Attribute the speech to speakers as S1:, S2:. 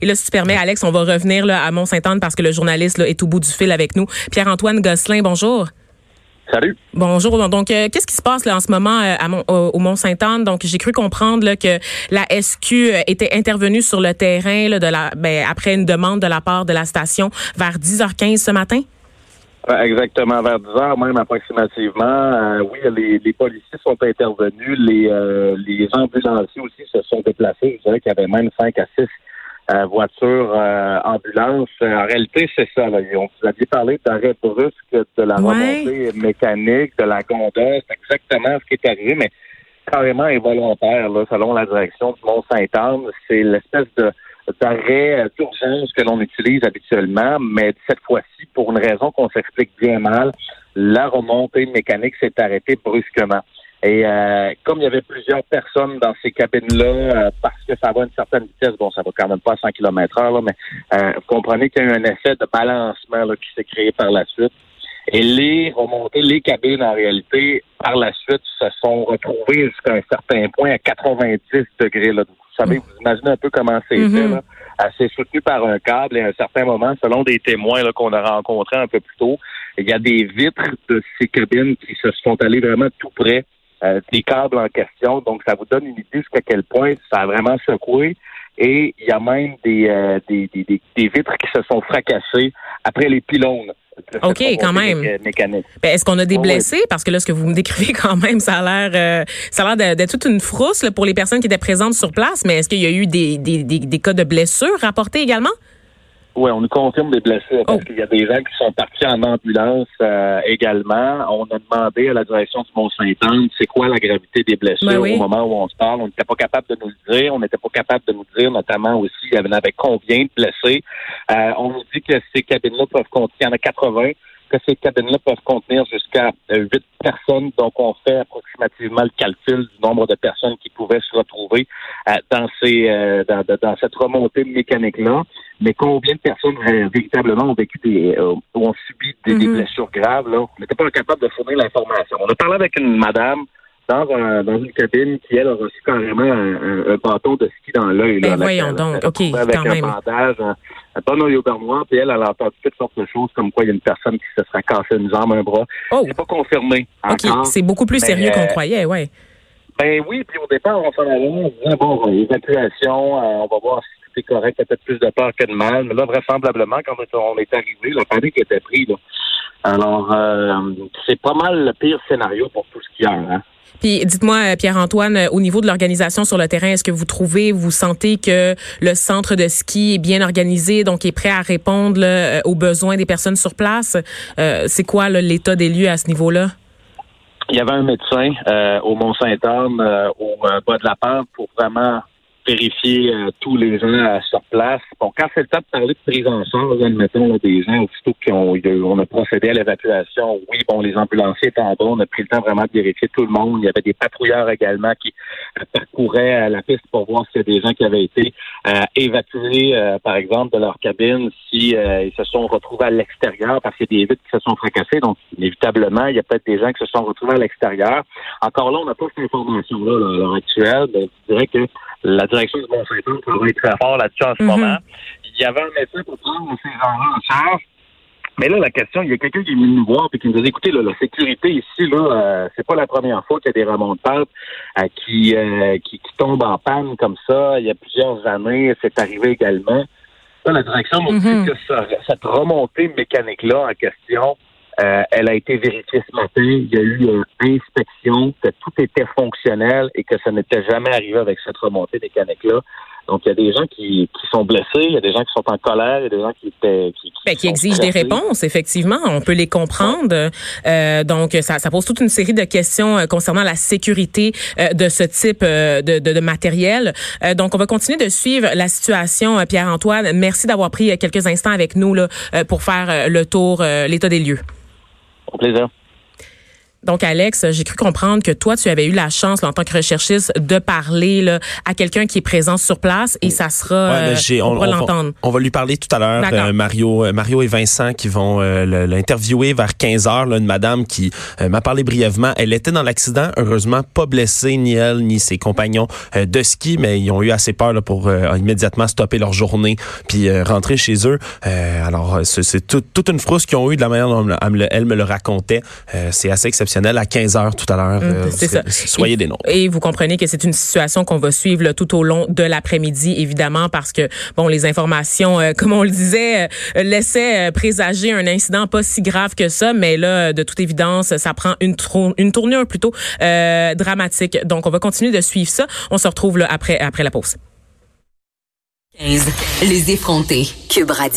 S1: Et là, si tu permets, Alex, on va revenir là, à Mont-Saint-Anne parce que le journaliste là, est au bout du fil avec nous. Pierre-Antoine Gosselin, bonjour.
S2: Salut.
S1: Bonjour. Donc, euh, qu'est-ce qui se passe là en ce moment euh, à au Mont-Saint-Anne? Donc, j'ai cru comprendre là, que la SQ euh, était intervenue sur le terrain là, de la, ben, après une demande de la part de la station vers 10h15 ce matin?
S2: Exactement, vers 10 h même approximativement. oui, les, les, policiers sont intervenus, les, les ambulanciers aussi se sont déplacés. Je dirais qu'il y avait même 5 à 6 euh, voiture, euh, ambulance. En réalité, c'est ça. Là. On vous aviez parlé d'arrêt brusque, de la remontée mécanique, de la gondole. C'est exactement ce qui est arrivé, mais carrément involontaire, là, selon la direction du Mont-Saint-Anne. C'est l'espèce de d'arrêt euh, d'urgence que l'on utilise habituellement, mais cette fois-ci, pour une raison qu'on s'explique bien mal, la remontée mécanique s'est arrêtée brusquement. Et euh, comme il y avait plusieurs personnes dans ces cabines-là, euh, parce que ça va à une certaine vitesse, bon, ça va quand même pas à 100 km heure, mais euh, vous comprenez qu'il y a eu un effet de balancement là, qui s'est créé par la suite. Et les remontées, les cabines, en réalité, par la suite, se sont retrouvées jusqu'à un certain point à 90 degrés. Là. Vous savez, vous imaginez un peu comment c'est mm là. C'est soutenu par un câble et à un certain moment, selon des témoins qu'on a rencontrés un peu plus tôt, il y a des vitres de ces cabines qui se sont allées vraiment tout près euh, des câbles en question. Donc, ça vous donne une idée jusqu'à quel point ça a vraiment secoué. Et il y a même des, euh, des, des, des, vitres qui se sont fracassées après les pylônes.
S1: OK, quand même. Ben, est-ce qu'on a des blessés? Parce que là, ce que vous me décrivez quand même, ça a l'air euh, ça a l'air d'être toute une frousse là, pour les personnes qui étaient présentes sur place. Mais est-ce qu'il y a eu des, des, des, des cas de blessures rapportés également?
S2: Oui, on nous confirme des blessés parce oh. qu'il y a des gens qui sont partis en ambulance euh, également. On a demandé à la direction du Mont-Saint-Anne c'est quoi la gravité des blessures ben au moment où on se parle? On n'était pas capable de nous le dire. On n'était pas capable de nous dire notamment aussi il y avait combien de blessés? Euh, on nous dit que ces cabines-là peuvent contenir, il y en a 80 que ces cabines-là peuvent contenir jusqu'à euh, huit personnes. Donc, on fait approximativement le calcul du nombre de personnes qui pouvaient se retrouver dans ces dans, dans, cette remontée mécanique-là mais combien de personnes euh, véritablement ont vécu des euh, ont subi des, mhm. blessures graves là? On n'était pas capable de fournir l'information. On a parlé avec une madame dans, dans une cabine qui elle a reçu carrément un, bâton de ski dans l'œil.
S1: Ben voyons donc, ok,
S2: avec
S1: quand
S2: un
S1: même.
S2: bandage, un, un bon au puis elle, elle a entendu toutes sortes de choses comme quoi il y a une personne qui se serait cassé une jambe, un bras. Oh. C'est pas confirmé.
S1: Ok, c'est beaucoup plus sérieux qu'on euh, croyait, ouais.
S2: Ben oui, puis au départ, on s'en allait, on disait, bon, évacuation, on va voir si correct, il y a peut-être plus de peur que de mal. Mais là, vraisemblablement, quand on est arrivé, la panique était prise. Alors, euh, c'est pas mal le pire scénario pour tout ce qu'il y a. Hein.
S1: Puis dites-moi, Pierre-Antoine, euh, au niveau de l'organisation sur le terrain, est-ce que vous trouvez, vous sentez que le centre de ski est bien organisé, donc est prêt à répondre euh, aux besoins des personnes sur place? c'est quoi l'état des lieux à ce niveau-là?
S2: Il y avait un médecin au Mont-Saint-Anne, au bas de la pente, pour vraiment vérifier euh, tous les gens euh, sur place. Bon, quand c'est le temps de parler de prise en charge, admettons, des gens, aussitôt qu'on on a procédé à l'évacuation, oui, bon, les ambulanciers étaient en bas, on a pris le temps vraiment de vérifier tout le monde. Il y avait des patrouilleurs également qui euh, parcouraient la piste pour voir s'il y a des gens qui avaient été évacués, par exemple, de leur cabine, si ils se sont retrouvés à l'extérieur parce qu'il y a des vitres qui se sont fracassées. Donc, inévitablement, il y a peut-être des gens qui se sont retrouvés à l'extérieur. Encore là, on n'a pas cette information-là à l'heure actuelle. Ben, je dirais que la direction du Mont-Saint-Anne travaille très fort là-dessus en ce mhm. moment. Il y avait un médecin pour prendre ces gens-là en charge. Mais là, la question, il y a quelqu'un qui est venu nous voir et qui nous a dit, écoutez, là, la sécurité ici, là, euh, c'est pas la première fois qu'il y a des remontées euh, qui, euh, qui, qui, tombent en panne comme ça. Il y a plusieurs années, c'est arrivé également. Là, la direction m'a dit mhm. que cette remontée mécanique-là en question, euh, elle a été vérifiée ce matin. Il y a eu une inspection, que tout était fonctionnel et que ça n'était jamais arrivé avec cette remontée mécanique-là. Donc, il y a des gens qui, qui sont blessés, il y a des gens qui sont en colère, il y a des gens qui étaient qui,
S1: qui, ben, qui exigent des réponses. Effectivement, on peut les comprendre. Euh, donc, ça, ça, pose toute une série de questions euh, concernant la sécurité euh, de ce type de, de, de matériel. donc, on va continuer de suivre la situation, Pierre-Antoine. Merci d'avoir pris quelques instants avec nous là, pour faire le tour, l'état des lieux.
S2: Au plaisir.
S1: Donc, Alex, j'ai cru comprendre que toi, tu avais eu la chance, en tant que recherchiste, de parler là, à quelqu'un qui est présent sur place et ça sera, ouais, euh, on, on, l'entendre.
S3: On, va lui parler tout à l'heure. Euh, Mario, euh, Mario et Vincent qui vont l'interviewer vers 15 heures. Là, une madame qui m'a parlé brièvement. Elle était dans l'accident, heureusement pas blessée, ni elle, ni ses compagnons de ski, mais ils ont eu assez peur là, pour immédiatement stopper leur journée puis rentrer chez eux. alors, c'est toute une frousse qu'ils ont eu de la manière dont elle me le racontait. c'est assez exceptionnel à 15 heures tout à l'heure. Hum, euh, c'est ça. Soyez des noms.
S1: Et vous comprenez que c'est une situation qu'on va suivre tout au long de l'après-midi, évidemment, parce que bon, les informations, euh, comme on le disait, euh, laissaient présager un incident pas si grave que ça, mais là, de toute évidence, ça prend une, une tournure plutôt dramatique. Donc, on va continuer de suivre ça. On se retrouve là après après la pause.
S4: 15. Les effrontés. Cube Radio.